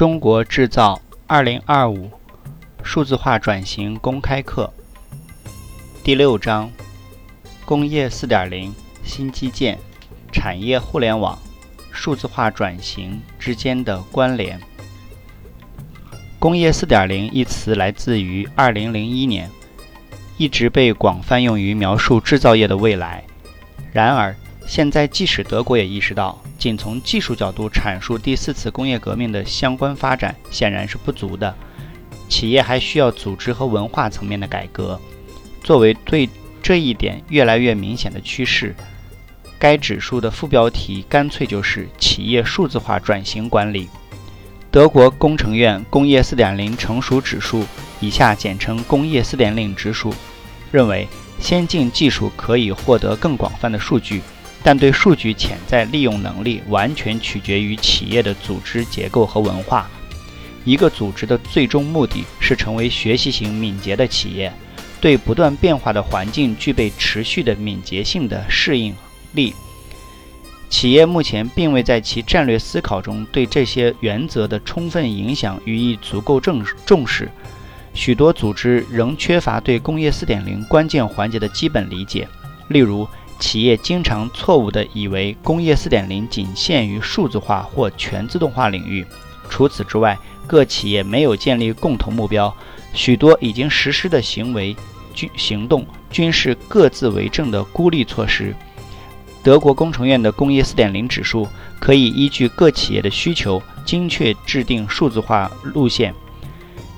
中国制造二零二五数字化转型公开课第六章：工业四点零新基建、产业互联网、数字化转型之间的关联。工业四点零一词来自于二零零一年，一直被广泛用于描述制造业的未来。然而，现在即使德国也意识到。仅从技术角度阐述第四次工业革命的相关发展显然是不足的，企业还需要组织和文化层面的改革。作为对这一点越来越明显的趋势，该指数的副标题干脆就是“企业数字化转型管理”。德国工程院工业4.0成熟指数（以下简称工业4.0指数）认为，先进技术可以获得更广泛的数据。但对数据潜在利用能力完全取决于企业的组织结构和文化。一个组织的最终目的是成为学习型敏捷的企业，对不断变化的环境具备持续的敏捷性的适应力。企业目前并未在其战略思考中对这些原则的充分影响予以足够重重视，许多组织仍缺乏对工业4.0关键环节的基本理解，例如。企业经常错误地以为工业4.0仅限于数字化或全自动化领域。除此之外，各企业没有建立共同目标，许多已经实施的行为均行动均是各自为政的孤立措施。德国工程院的工业4.0指数可以依据各企业的需求，精确制定数字化路线，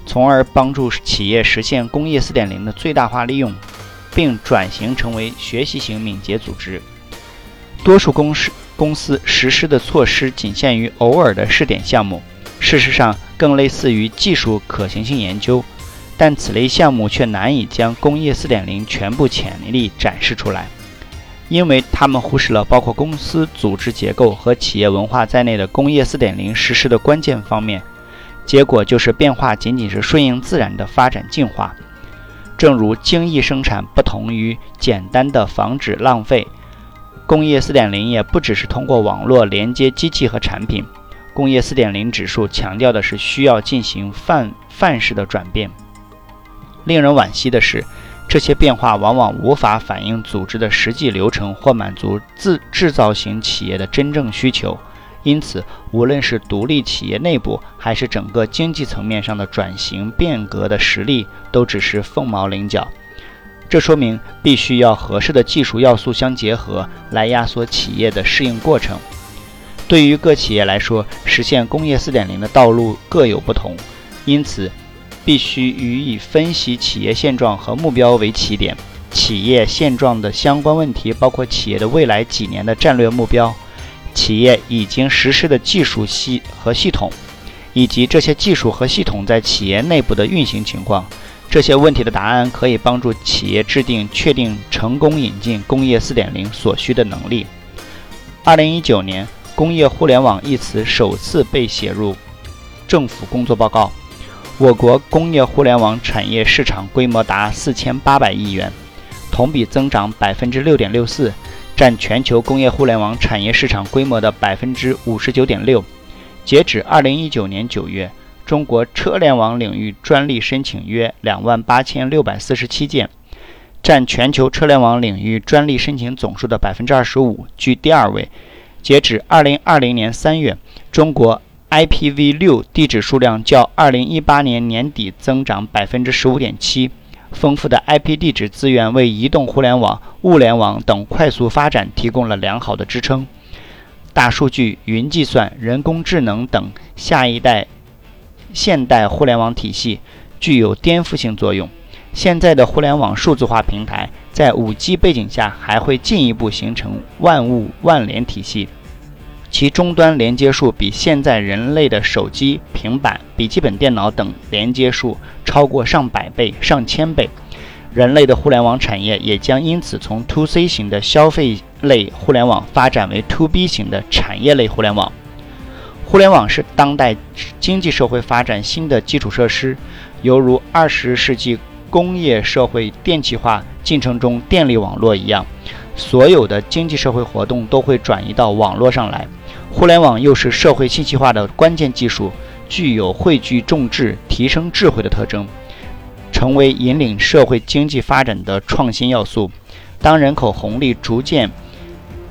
从而帮助企业实现工业4.0的最大化利用。并转型成为学习型敏捷组织。多数公司公司实施的措施仅限于偶尔的试点项目，事实上更类似于技术可行性研究。但此类项目却难以将工业4.0全部潜力展示出来，因为他们忽视了包括公司组织结构和企业文化在内的工业4.0实施的关键方面。结果就是变化仅仅是顺应自然的发展进化。正如精益生产不同于简单的防止浪费，工业4.0也不只是通过网络连接机器和产品。工业4.0指数强调的是需要进行范范式的转变。令人惋惜的是，这些变化往往无法反映组织的实际流程或满足自制造型企业的真正需求。因此，无论是独立企业内部，还是整个经济层面上的转型变革的实力，都只是凤毛麟角。这说明必须要合适的技术要素相结合，来压缩企业的适应过程。对于各企业来说，实现工业4.0的道路各有不同，因此必须予以分析企业现状和目标为起点。企业现状的相关问题包括企业的未来几年的战略目标。企业已经实施的技术系和系统，以及这些技术和系统在企业内部的运行情况，这些问题的答案可以帮助企业制定确定成功引进工业4.0所需的能力。二零一九年，工业互联网一词首次被写入政府工作报告。我国工业互联网产业市场规模达四千八百亿元，同比增长百分之六点六四。占全球工业互联网产业市场规模的百分之五十九点六。截止二零一九年九月，中国车联网领域专利申请约两万八千六百四十七件，占全球车联网领域专利申请总数的百分之二十五，居第二位。截止二零二零年三月，中国 IPv 六地址数量较二零一八年年底增长百分之十五点七。丰富的 IP 地址资源为移动互联网、物联网等快速发展提供了良好的支撑。大数据、云计算、人工智能等下一代现代互联网体系具有颠覆性作用。现在的互联网数字化平台在 5G 背景下还会进一步形成万物万联体系。其终端连接数比现在人类的手机、平板、笔记本电脑等连接数超过上百倍、上千倍。人类的互联网产业也将因此从 To C 型的消费类互联网发展为 To B 型的产业类互联网。互联网是当代经济社会发展新的基础设施，犹如二十世纪工业社会电气化进程中电力网络一样，所有的经济社会活动都会转移到网络上来。互联网又是社会信息化的关键技术，具有汇聚众智、提升智慧的特征，成为引领社会经济发展的创新要素。当人口红利逐渐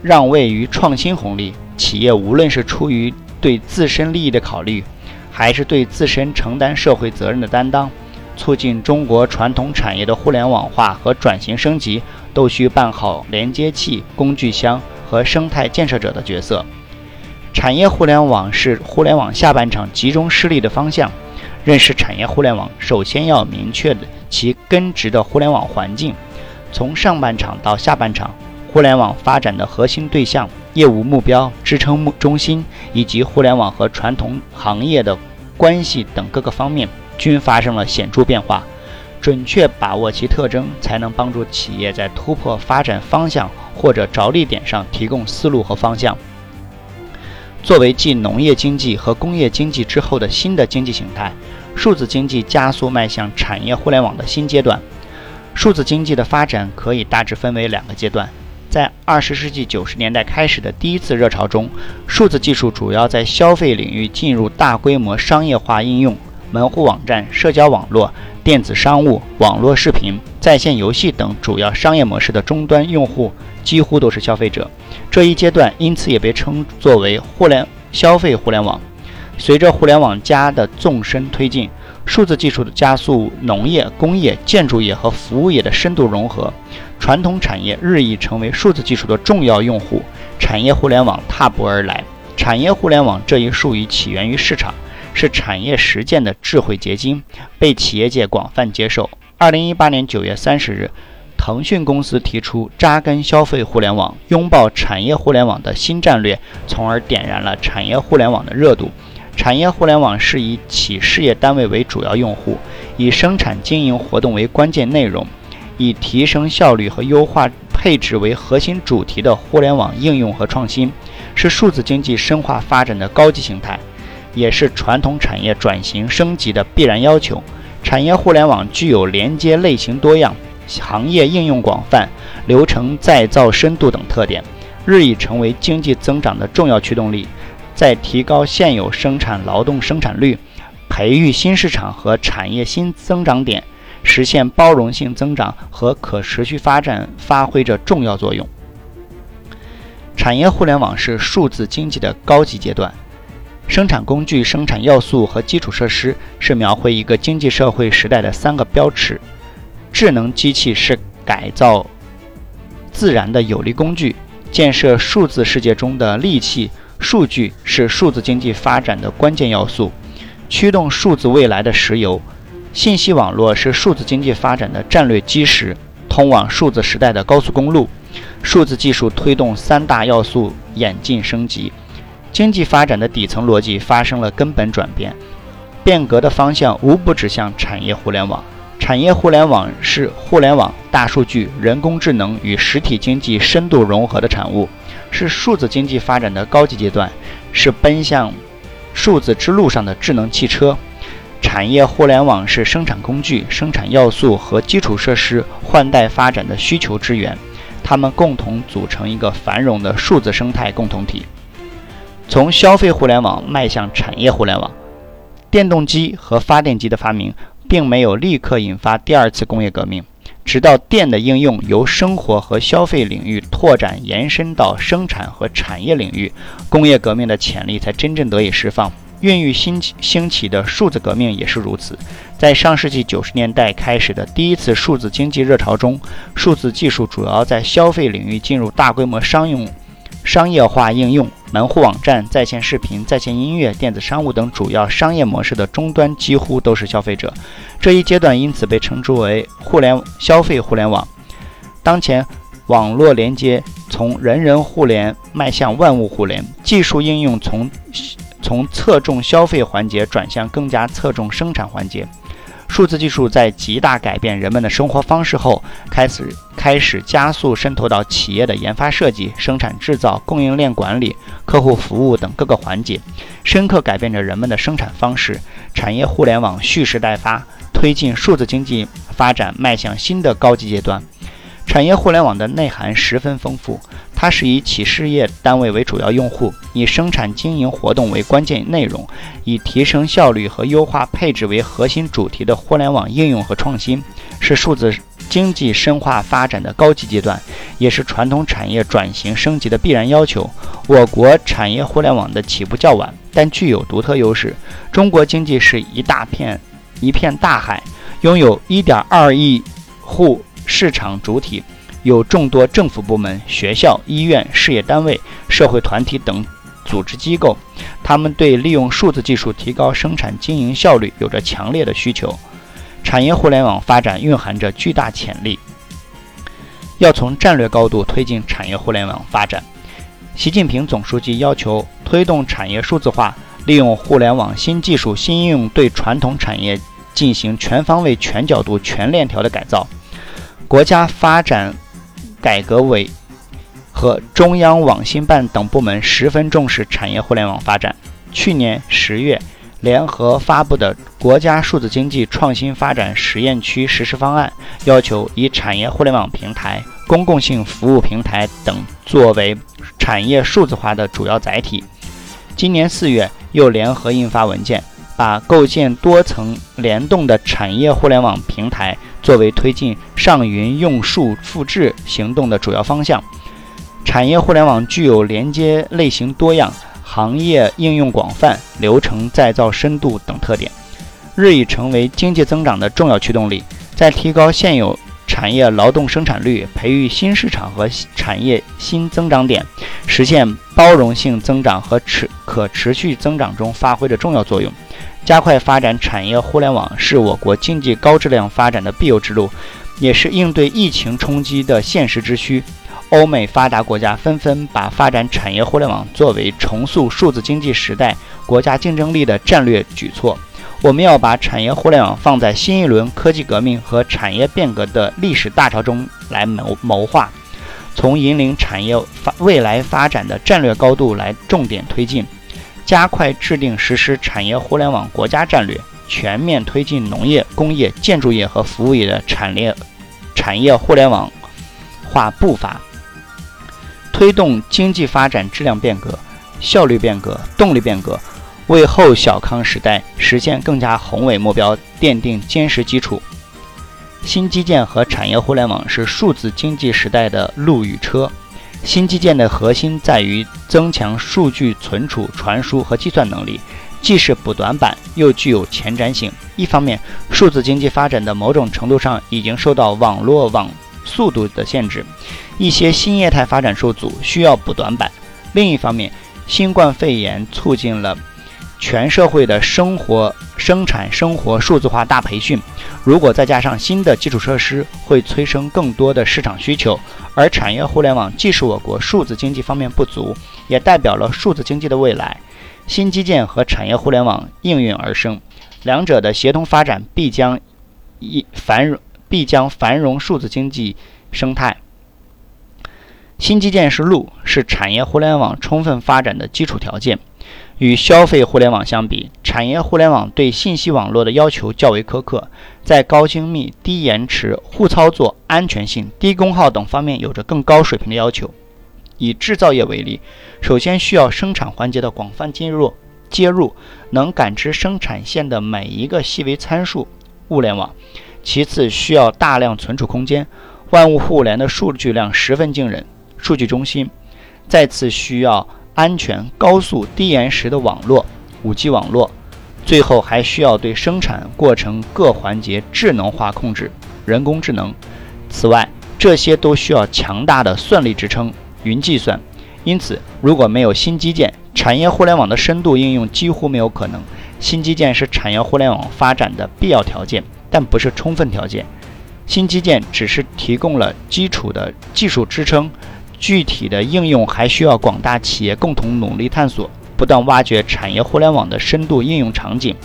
让位于创新红利，企业无论是出于对自身利益的考虑，还是对自身承担社会责任的担当，促进中国传统产业的互联网化和转型升级，都需办好连接器、工具箱和生态建设者的角色。产业互联网是互联网下半场集中势力的方向。认识产业互联网，首先要明确的其根植的互联网环境，从上半场到下半场，互联网发展的核心对象、业务目标、支撑目中心以及互联网和传统行业的关系等各个方面均发生了显著变化。准确把握其特征，才能帮助企业在突破发展方向或者着力点上提供思路和方向。作为继农业经济和工业经济之后的新的经济形态，数字经济加速迈向产业互联网的新阶段。数字经济的发展可以大致分为两个阶段。在二十世纪九十年代开始的第一次热潮中，数字技术主要在消费领域进入大规模商业化应用，门户网站、社交网络、电子商务、网络视频、在线游戏等主要商业模式的终端用户几乎都是消费者。这一阶段因此也被称作为互联消费互联网。随着互联网加的纵深推进，数字技术的加速，农业、工业、建筑业和服务业的深度融合，传统产业日益成为数字技术的重要用户，产业互联网踏步而来。产业互联网这一术语起源于市场，是产业实践的智慧结晶，被企业界广泛接受。二零一八年九月三十日。腾讯公司提出扎根消费互联网、拥抱产业互联网的新战略，从而点燃了产业互联网的热度。产业互联网是以企事业单位为主要用户，以生产经营活动为关键内容，以提升效率和优化配置为核心主题的互联网应用和创新，是数字经济深化发展的高级形态，也是传统产业转型升级的必然要求。产业互联网具有连接类型多样。行业应用广泛、流程再造深度等特点，日益成为经济增长的重要驱动力。在提高现有生产劳动生产率、培育新市场和产业新增长点、实现包容性增长和可持续发展发挥着重要作用。产业互联网是数字经济的高级阶段。生产工具、生产要素和基础设施是描绘一个经济社会时代的三个标尺。智能机器是改造自然的有力工具，建设数字世界中的利器。数据是数字经济发展的关键要素，驱动数字未来的石油。信息网络是数字经济发展的战略基石，通往数字时代的高速公路。数字技术推动三大要素演进升级，经济发展的底层逻辑发生了根本转变，变革的方向无不指向产业互联网。产业互联网是互联网、大数据、人工智能与实体经济深度融合的产物，是数字经济发展的高级阶段，是奔向数字之路上的智能汽车。产业互联网是生产工具、生产要素和基础设施换代发展的需求之源，它们共同组成一个繁荣的数字生态共同体。从消费互联网迈向产业互联网，电动机和发电机的发明。并没有立刻引发第二次工业革命，直到电的应用由生活和消费领域拓展延伸到生产和产业领域，工业革命的潜力才真正得以释放。孕育兴起兴起的数字革命也是如此。在上世纪九十年代开始的第一次数字经济热潮中，数字技术主要在消费领域进入大规模商用。商业化应用、门户网站、在线视频、在线音乐、电子商务等主要商业模式的终端几乎都是消费者。这一阶段因此被称之为“互联消费互联网”。当前，网络连接从人人互联迈向万物互联，技术应用从从侧重消费环节转向更加侧重生产环节。数字技术在极大改变人们的生活方式后，开始开始加速渗透到企业的研发设计、生产制造、供应链管理、客户服务等各个环节，深刻改变着人们的生产方式。产业互联网蓄势待发，推进数字经济发展迈向新的高级阶段。产业互联网的内涵十分丰富，它是以企事业单位为主要用户，以生产经营活动为关键内容，以提升效率和优化配置为核心主题的互联网应用和创新，是数字经济深化发展的高级阶段，也是传统产业转型升级的必然要求。我国产业互联网的起步较晚，但具有独特优势。中国经济是一大片一片大海，拥有1.2亿户市场主体。有众多政府部门、学校、医院、事业单位、社会团体等组织机构，他们对利用数字技术提高生产经营效率有着强烈的需求。产业互联网发展蕴含着巨大潜力，要从战略高度推进产业互联网发展。习近平总书记要求推动产业数字化，利用互联网新技术新应用，对传统产业进行全方位、全角度、全链条的改造。国家发展。改革委和中央网信办等部门十分重视产业互联网发展。去年十月，联合发布的《国家数字经济创新发展实验区实施方案》要求，以产业互联网平台、公共性服务平台等作为产业数字化的主要载体。今年四月，又联合印发文件，把构建多层联动的产业互联网平台。作为推进上云用数复制行动的主要方向，产业互联网具有连接类型多样、行业应用广泛、流程再造深度等特点，日益成为经济增长的重要驱动力。在提高现有产业劳动生产率、培育新市场和产业新增长点、实现包容性增长和持可持续增长中发挥着重要作用。加快发展产业互联网是我国经济高质量发展的必由之路，也是应对疫情冲击的现实之需。欧美发达国家纷纷把发展产业互联网作为重塑数字经济时代国家竞争力的战略举措。我们要把产业互联网放在新一轮科技革命和产业变革的历史大潮中来谋谋划，从引领产业发未来发展的战略高度来重点推进。加快制定实施产业互联网国家战略，全面推进农业、工业、建筑业和服务业的产业产业互联网化步伐，推动经济发展质量变革、效率变革、动力变革，为后小康时代实现更加宏伟目标奠定坚实基础。新基建和产业互联网是数字经济时代的路与车。新基建的核心在于增强数据存储、传输和计算能力，既是补短板，又具有前瞻性。一方面，数字经济发展的某种程度上已经受到网络网速度的限制，一些新业态发展受阻，需要补短板；另一方面，新冠肺炎促进了。全社会的生活、生产生活数字化大培训，如果再加上新的基础设施，会催生更多的市场需求。而产业互联网既是我国数字经济方面不足，也代表了数字经济的未来。新基建和产业互联网应运而生，两者的协同发展必将一繁荣，必将繁荣数字经济生态。新基建是路，是产业互联网充分发展的基础条件。与消费互联网相比，产业互联网对信息网络的要求较为苛刻，在高精密、低延迟、互操作、安全性、低功耗等方面有着更高水平的要求。以制造业为例，首先需要生产环节的广泛接入，接入能感知生产线的每一个细微参数，物联网；其次需要大量存储空间，万物互联的数据量十分惊人，数据中心；再次需要。安全、高速、低延时的网络，5G 网络，最后还需要对生产过程各环节智能化控制，人工智能。此外，这些都需要强大的算力支撑，云计算。因此，如果没有新基建，产业互联网的深度应用几乎没有可能。新基建是产业互联网发展的必要条件，但不是充分条件。新基建只是提供了基础的技术支撑。具体的应用还需要广大企业共同努力探索，不断挖掘产业互联网的深度应用场景。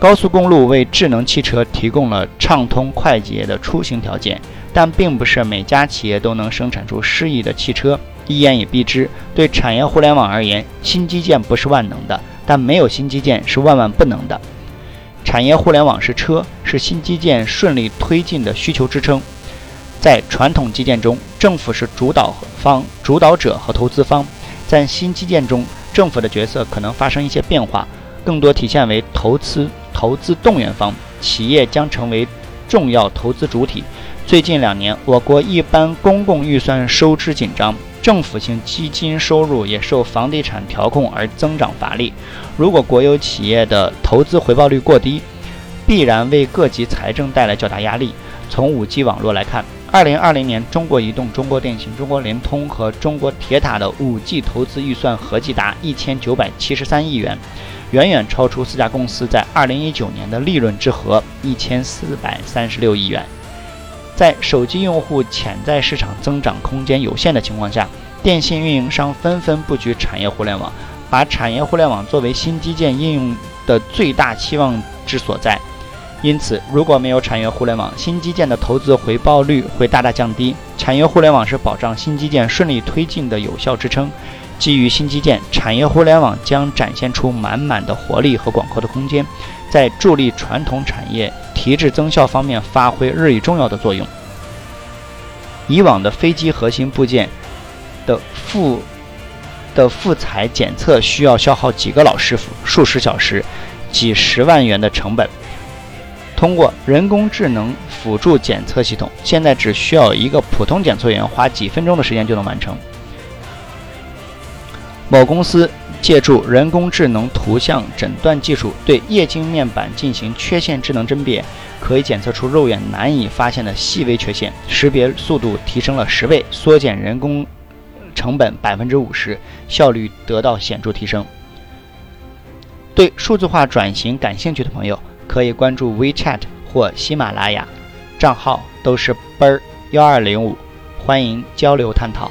高速公路为智能汽车提供了畅通快捷的出行条件，但并不是每家企业都能生产出适宜的汽车。一言以蔽之，对产业互联网而言，新基建不是万能的，但没有新基建是万万不能的。产业互联网是车，是新基建顺利推进的需求支撑。在传统基建中，政府是主导方、主导者和投资方。在新基建中，政府的角色可能发生一些变化，更多体现为投资投资动员方，企业将成为重要投资主体。最近两年，我国一般公共预算收支紧张，政府性基金收入也受房地产调控而增长乏力。如果国有企业的投资回报率过低，必然为各级财政带来较大压力。从五 G 网络来看，2020年中国移动、中国电信、中国联通和中国铁塔的 5G 投资预算合计达1973亿元，远远超出四家公司在2019年的利润之和1436亿元。在手机用户潜在市场增长空间有限的情况下，电信运营商纷纷布局产业互联网，把产业互联网作为新基建应用的最大期望之所在。因此，如果没有产业互联网，新基建的投资回报率会大大降低。产业互联网是保障新基建顺利推进的有效支撑。基于新基建，产业互联网将展现出满满的活力和广阔的空间，在助力传统产业提质增效方面发挥日益重要的作用。以往的飞机核心部件的复的复材检测需要消耗几个老师傅、数十小时、几十万元的成本。通过人工智能辅助检测系统，现在只需要一个普通检测员花几分钟的时间就能完成。某公司借助人工智能图像诊断技术，对液晶面板进行缺陷智能甄别，可以检测出肉眼难以发现的细微缺陷，识别速度提升了十倍，缩减人工成本百分之五十，效率得到显著提升。对数字化转型感兴趣的朋友。可以关注 WeChat 或喜马拉雅，账号都是奔儿幺二零五，欢迎交流探讨。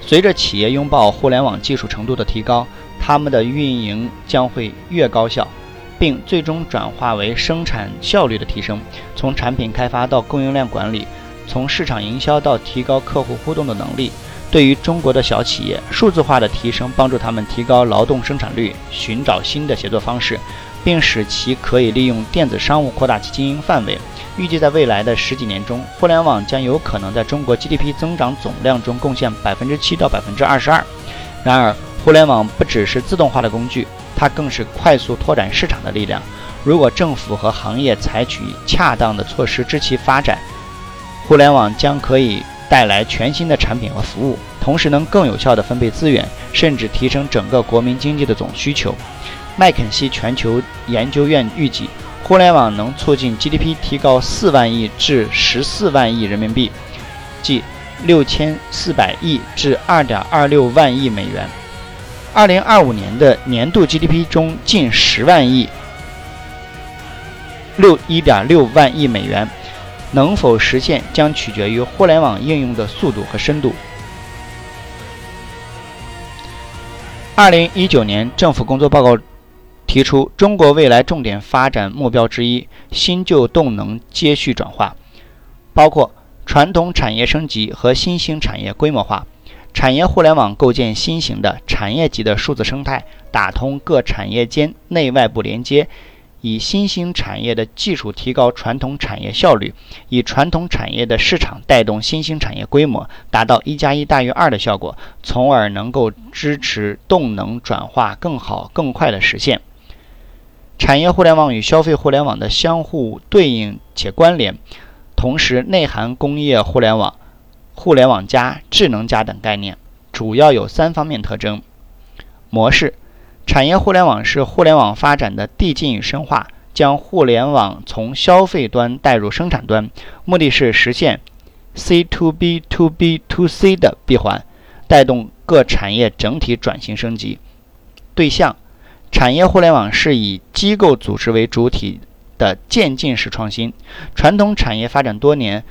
随着企业拥抱互联网技术程度的提高，他们的运营将会越高效，并最终转化为生产效率的提升。从产品开发到供应链管理，从市场营销到提高客户互动的能力，对于中国的小企业，数字化的提升帮助他们提高劳动生产率，寻找新的协作方式。并使其可以利用电子商务扩大其经营范围。预计在未来的十几年中，互联网将有可能在中国 GDP 增长总量中贡献百分之七到百分之二十二。然而，互联网不只是自动化的工具，它更是快速拓展市场的力量。如果政府和行业采取恰当的措施支其发展，互联网将可以带来全新的产品和服务，同时能更有效地分配资源，甚至提升整个国民经济的总需求。麦肯锡全球研究院预计，互联网能促进 GDP 提高四万亿至十四万亿人民币，即六千四百亿至二点二六万亿美元。二零二五年的年度 GDP 中近十万亿，六一点六万亿美元，能否实现将取决于互联网应用的速度和深度。二零一九年政府工作报告。提出中国未来重点发展目标之一，新旧动能接续转化，包括传统产业升级和新兴产业规模化，产业互联网构建新型的产业级的数字生态，打通各产业间内外部连接，以新兴产业的技术提高传统产业效率，以传统产业的市场带动新兴产业规模，达到一加一大于二的效果，从而能够支持动能转化更好更快的实现。产业互联网与消费互联网的相互对应且关联，同时内含工业互联网、互联网加、智能加等概念，主要有三方面特征。模式：产业互联网是互联网发展的递进与深化，将互联网从消费端带入生产端，目的是实现 C to B to B to C 的闭环，带动各产业整体转型升级。对象。产业互联网是以机构组织为主体的渐进式创新。传统产业发展多年，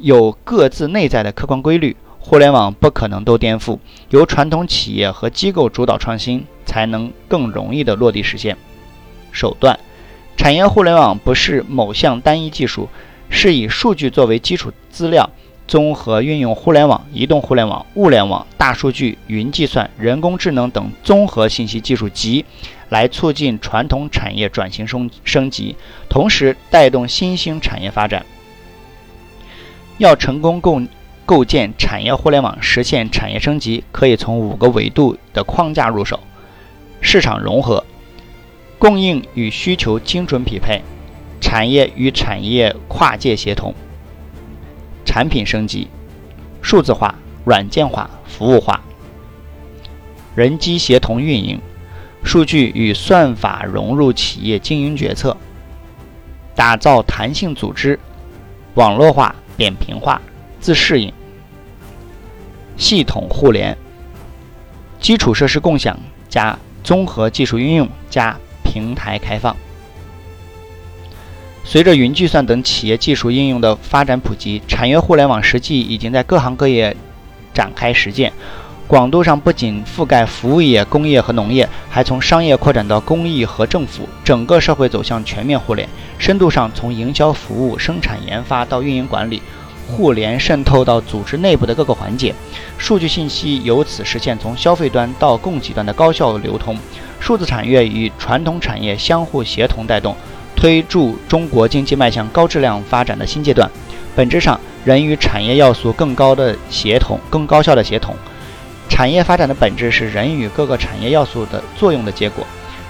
有各自内在的客观规律，互联网不可能都颠覆。由传统企业和机构主导创新，才能更容易的落地实现。手段：产业互联网不是某项单一技术，是以数据作为基础资料。综合运用互联网、移动互联网、物联网、大数据、云计算、人工智能等综合信息技术集，来促进传统产业转型升升级，同时带动新兴产业发展。要成功构构建产业互联网，实现产业升级，可以从五个维度的框架入手：市场融合、供应与需求精准匹配、产业与产业跨界协同、产品升级、数字化、软件化、服务化、人机协同运营。数据与算法融入企业经营决策，打造弹性组织，网络化、扁平化、自适应，系统互联，基础设施共享加综合技术应用加平台开放。随着云计算等企业技术应用的发展普及，产业互联网实际已经在各行各业展开实践。广度上不仅覆盖服务业、工业和农业，还从商业扩展到公益和政府，整个社会走向全面互联。深度上从营销、服务、生产、研发到运营管理，互联渗透到组织内部的各个环节，数据信息由此实现从消费端到供给端的高效流通。数字产业与传统产业相互协同带动，推助中国经济迈向高质量发展的新阶段。本质上，人与产业要素更高的协同，更高效的协同。产业发展的本质是人与各个产业要素的作用的结果。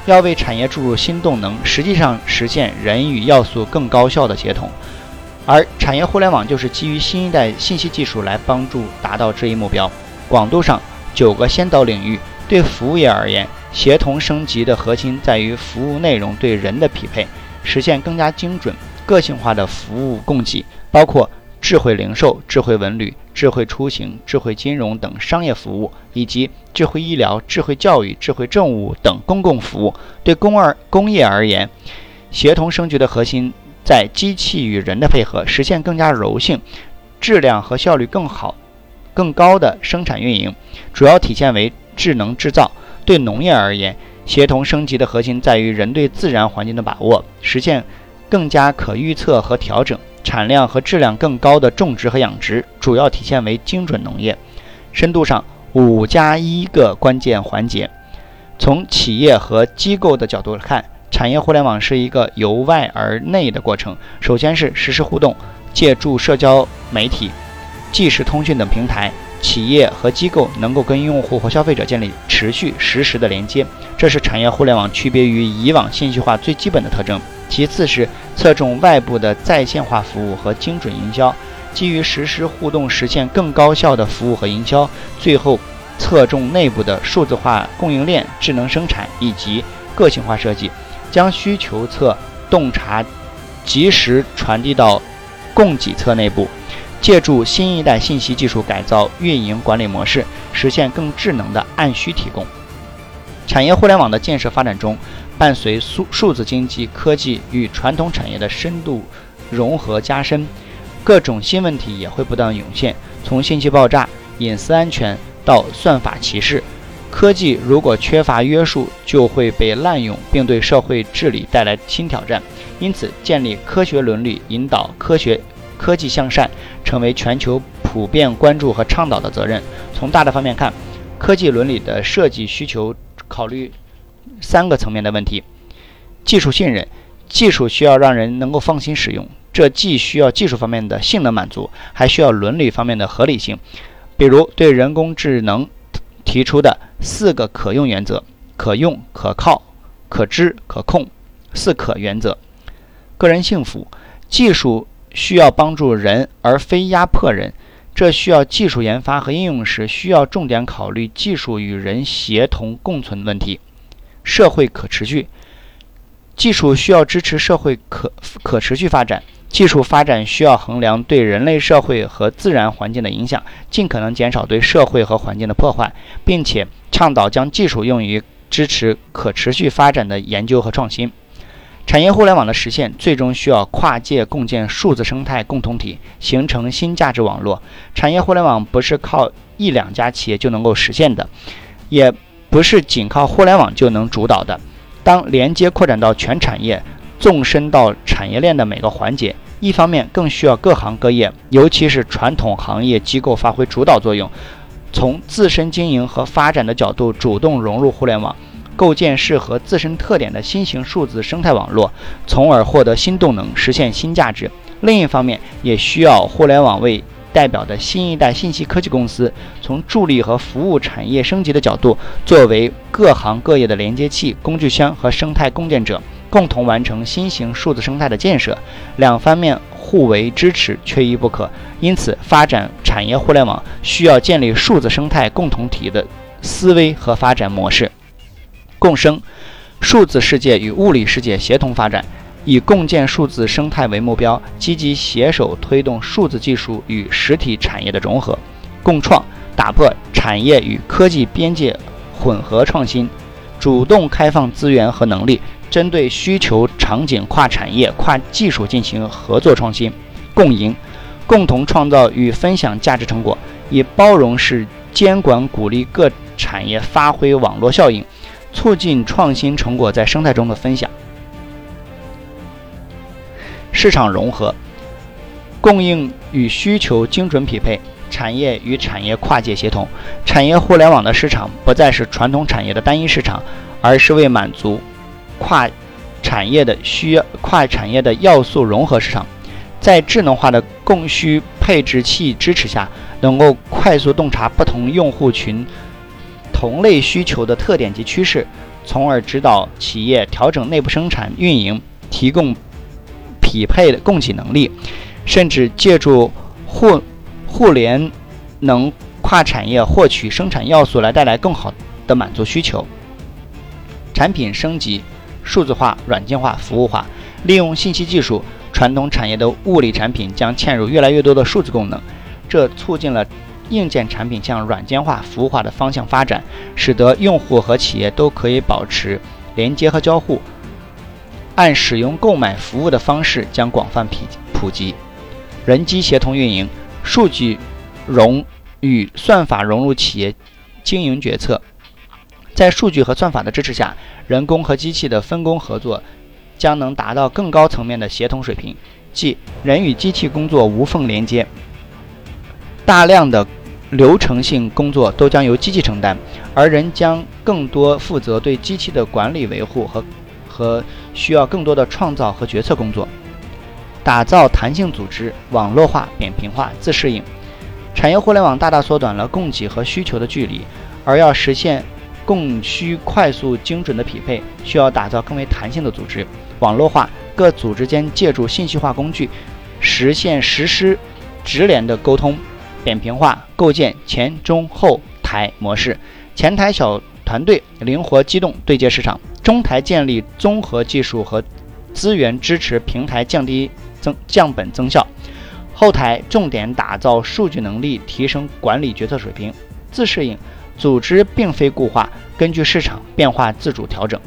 要为产业注入新动能，实际上实现人与要素更高效的协同。而产业互联网就是基于新一代信息技术来帮助达到这一目标。广度上，九个先导领域。对服务业而言，协同升级的核心在于服务内容对人的匹配，实现更加精准、个性化的服务供给，包括。智慧零售、智慧文旅、智慧出行、智慧金融等商业服务，以及智慧医疗、智慧教育、智慧政务等公共服务，对工而工业而言，协同升级的核心在机器与人的配合，实现更加柔性、质量和效率更好、更高的生产运营，主要体现为智能制造。对农业而言，协同升级的核心在于人对自然环境的把握，实现更加可预测和调整。产量和质量更高的种植和养殖，主要体现为精准农业。深度上，五加一个关键环节。从企业和机构的角度看，产业互联网是一个由外而内的过程。首先是实时互动，借助社交媒体、即时通讯等平台，企业和机构能够跟用户和消费者建立持续实时的连接，这是产业互联网区别于以往信息化最基本的特征。其次是侧重外部的在线化服务和精准营销，基于实时互动实现更高效的服务和营销。最后，侧重内部的数字化供应链、智能生产以及个性化设计，将需求侧洞察及时传递到供给侧内部，借助新一代信息技术改造运营管理模式，实现更智能的按需提供。产业互联网的建设发展中。伴随数数字经济科技与传统产业的深度融合加深，各种新问题也会不断涌现。从信息爆炸、隐私安全到算法歧视，科技如果缺乏约束，就会被滥用，并对社会治理带来新挑战。因此，建立科学伦理，引导科学科技向善，成为全球普遍关注和倡导的责任。从大的方面看，科技伦理的设计需求考虑。三个层面的问题：技术信任，技术需要让人能够放心使用，这既需要技术方面的性能满足，还需要伦理方面的合理性。比如对人工智能提出的四个可用原则：可用、可靠、可知、可控，四可原则。个人幸福，技术需要帮助人而非压迫人，这需要技术研发和应用时需要重点考虑技术与人协同共存问题。社会可持续，技术需要支持社会可可持续发展。技术发展需要衡量对人类社会和自然环境的影响，尽可能减少对社会和环境的破坏，并且倡导将技术用于支持可持续发展的研究和创新。产业互联网的实现，最终需要跨界共建数字生态共同体，形成新价值网络。产业互联网不是靠一两家企业就能够实现的，也。不是仅靠互联网就能主导的。当连接扩展到全产业，纵深到产业链的每个环节，一方面更需要各行各业，尤其是传统行业机构发挥主导作用，从自身经营和发展的角度主动融入互联网，构建适合自身特点的新型数字生态网络，从而获得新动能，实现新价值。另一方面，也需要互联网为代表的新一代信息科技公司，从助力和服务产业升级的角度，作为各行各业的连接器、工具箱和生态共建者，共同完成新型数字生态的建设。两方面互为支持，缺一不可。因此，发展产业互联网需要建立数字生态共同体的思维和发展模式，共生数字世界与物理世界协同发展。以共建数字生态为目标，积极携手推动数字技术与实体产业的融合、共创，打破产业与科技边界混合创新，主动开放资源和能力，针对需求场景跨产业、跨技术进行合作创新、共赢，共同创造与分享价值成果，以包容式监管鼓励各产业发挥网络效应，促进创新成果在生态中的分享。市场融合，供应与需求精准匹配，产业与产业跨界协同。产业互联网的市场不再是传统产业的单一市场，而是为满足跨产业的需要、跨产业的要素融合市场。在智能化的供需配置器支持下，能够快速洞察不同用户群同类需求的特点及趋势，从而指导企业调整内部生产运营，提供。匹配的供给能力，甚至借助互互联能跨产业获取生产要素来带来更好的满足需求。产品升级、数字化、软件化、服务化，利用信息技术，传统产业的物理产品将嵌入越来越多的数字功能，这促进了硬件产品向软件化、服务化的方向发展，使得用户和企业都可以保持连接和交互。按使用购买服务的方式将广泛普普及，人机协同运营，数据融与算法融入企业经营决策。在数据和算法的支持下，人工和机器的分工合作将能达到更高层面的协同水平，即人与机器工作无缝连接。大量的流程性工作都将由机器承担，而人将更多负责对机器的管理维护和。和需要更多的创造和决策工作，打造弹性组织、网络化、扁平化、自适应。产业互联网大大缩短了供给和需求的距离，而要实现供需快速精准的匹配，需要打造更为弹性的组织。网络化，各组织间借助信息化工具，实现实施直连的沟通。扁平化，构建前中后台模式，前台小团队灵活机动对接市场。中台建立综合技术和资源支持平台，降低增降本增效；后台重点打造数据能力，提升管理决策水平。自适应组织并非固化，根据市场变化自主调整。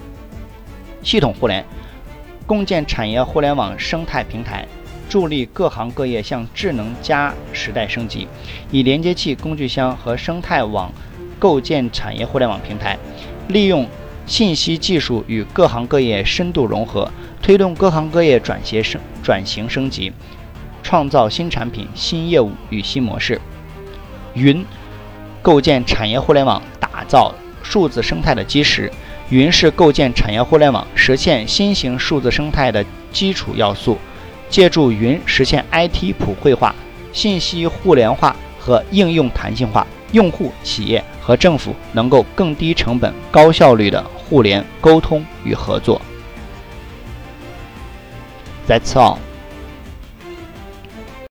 系统互联共建产业互联网生态平台，助力各行各业向智能加时代升级。以连接器、工具箱和生态网构建产业互联网平台，利用。信息技术与各行各业深度融合，推动各行各业转型升转型升级，创造新产品、新业务与新模式。云，构建产业互联网、打造数字生态的基石。云是构建产业互联网、实现新型数字生态的基础要素。借助云实现 IT 普惠化、信息互联化和应用弹性化。用户、企业和政府能够更低成本、高效率的互联沟通与合作。That's all.